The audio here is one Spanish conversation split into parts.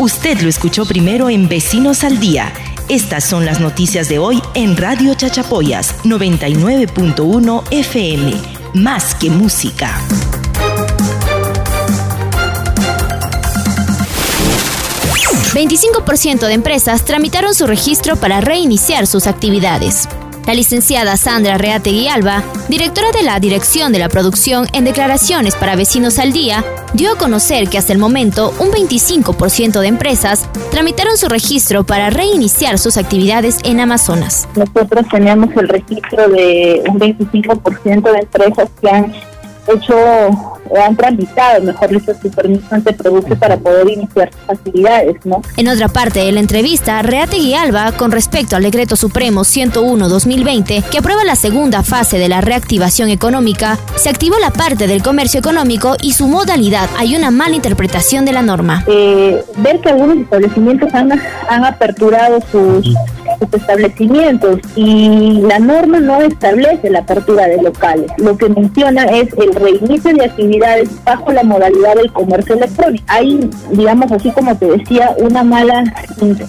Usted lo escuchó primero en Vecinos al Día. Estas son las noticias de hoy en Radio Chachapoyas 99.1 FM. Más que música. ...25% de empresas tramitaron su registro para reiniciar sus actividades. La licenciada Sandra Reategui Alba, directora de la Dirección de la Producción en declaraciones para Vecinos al Día, dio a conocer que hasta el momento un 25% de empresas tramitaron su registro para reiniciar sus actividades en Amazonas. Nosotros tenemos el registro de un 25% de empresas que han hecho o han tramitado, mejor dicho, su permiso ante producto para poder iniciar sus actividades, ¿no? En otra parte de la entrevista, Reategui Alba, con respecto al Decreto Supremo 101-2020, que aprueba la segunda fase de la reactivación económica, se activó la parte del comercio económico y su modalidad. Hay una mala interpretación de la norma. Eh, ver que algunos establecimientos han, han aperturado sus establecimientos y la norma no establece la apertura de locales. Lo que menciona es el reinicio de actividades bajo la modalidad del comercio electrónico. Hay, digamos así como te decía, una mala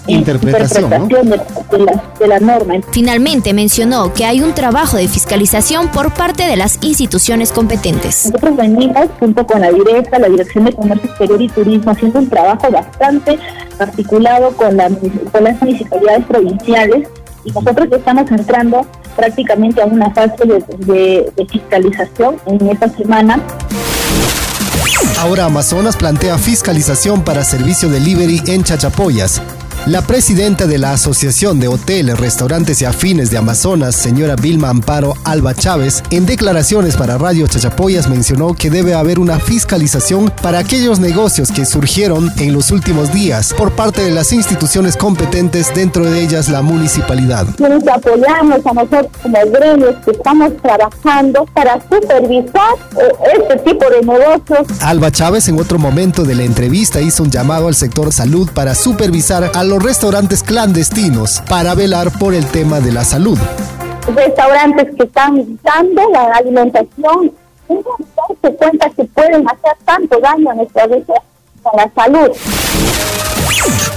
interpretación, de, la, norma. Finalmente mencionó que hay un trabajo de fiscalización por parte de las instituciones competentes. Nosotros venimos junto con la directa, la Dirección de Comercio Exterior y Turismo haciendo un trabajo bastante articulado con, la, con las municipalidades provinciales y nosotros estamos entrando prácticamente a una fase de, de fiscalización en esta semana. Ahora Amazonas plantea fiscalización para servicio delivery en Chachapoyas. La presidenta de la Asociación de Hoteles, Restaurantes y Afines de Amazonas, señora Vilma Amparo Alba Chávez, en declaraciones para Radio Chachapoyas mencionó que debe haber una fiscalización para aquellos negocios que surgieron en los últimos días por parte de las instituciones competentes, dentro de ellas la municipalidad. Nos apoyamos a nosotros como gremios que estamos trabajando para supervisar eh, este tipo de negocios. Alba Chávez en otro momento de la entrevista hizo un llamado al sector salud para supervisar al los restaurantes clandestinos para velar por el tema de la salud. Restaurantes que están dando la alimentación, se cuenta que pueden hacer tanto daño a nuestra región a la salud.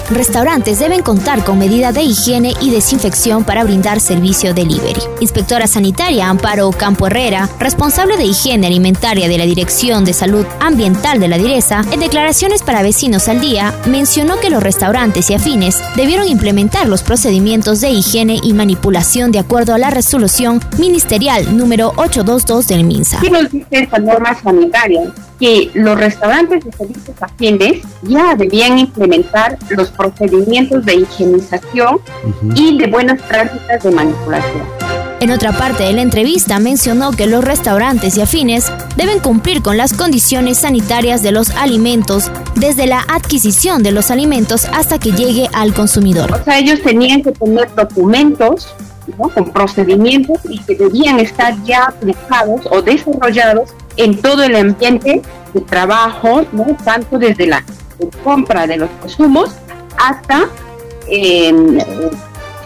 Restaurantes deben contar con medidas de higiene y desinfección para brindar servicio delivery. Inspectora sanitaria Amparo Campo Herrera, responsable de higiene alimentaria de la Dirección de Salud Ambiental de la Direza, en declaraciones para Vecinos al Día, mencionó que los restaurantes y afines debieron implementar los procedimientos de higiene y manipulación de acuerdo a la resolución ministerial número 822 del MINSA. ¿Qué nos dice esta norma sanitaria? Que los restaurantes y servicios afines ya debían implementar los procedimientos de higienización y de buenas prácticas de manipulación. En otra parte de la entrevista mencionó que los restaurantes y afines deben cumplir con las condiciones sanitarias de los alimentos desde la adquisición de los alimentos hasta que llegue al consumidor. O sea, ellos tenían que tener documentos con procedimientos y que debían estar ya aplicados o desarrollados en todo el ambiente de trabajo, ¿no? tanto desde la compra de los consumos hasta em,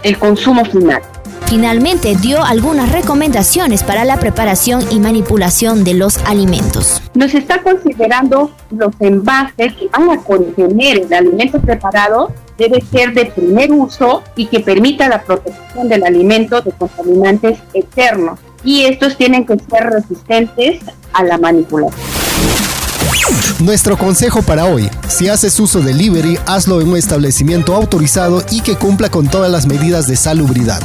el consumo final. Finalmente dio algunas recomendaciones para la preparación y manipulación de los alimentos. Nos está considerando los envases que van a contener el alimento preparado debe ser de primer uso y que permita la protección del alimento de contaminantes externos. Y estos tienen que ser resistentes a la manipulación. Nuestro consejo para hoy, si haces uso de delivery, hazlo en un establecimiento autorizado y que cumpla con todas las medidas de salubridad.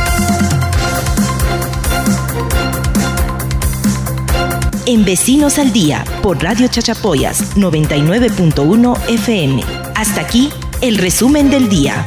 En Vecinos al Día, por Radio Chachapoyas 99.1 FM. Hasta aquí el resumen del día.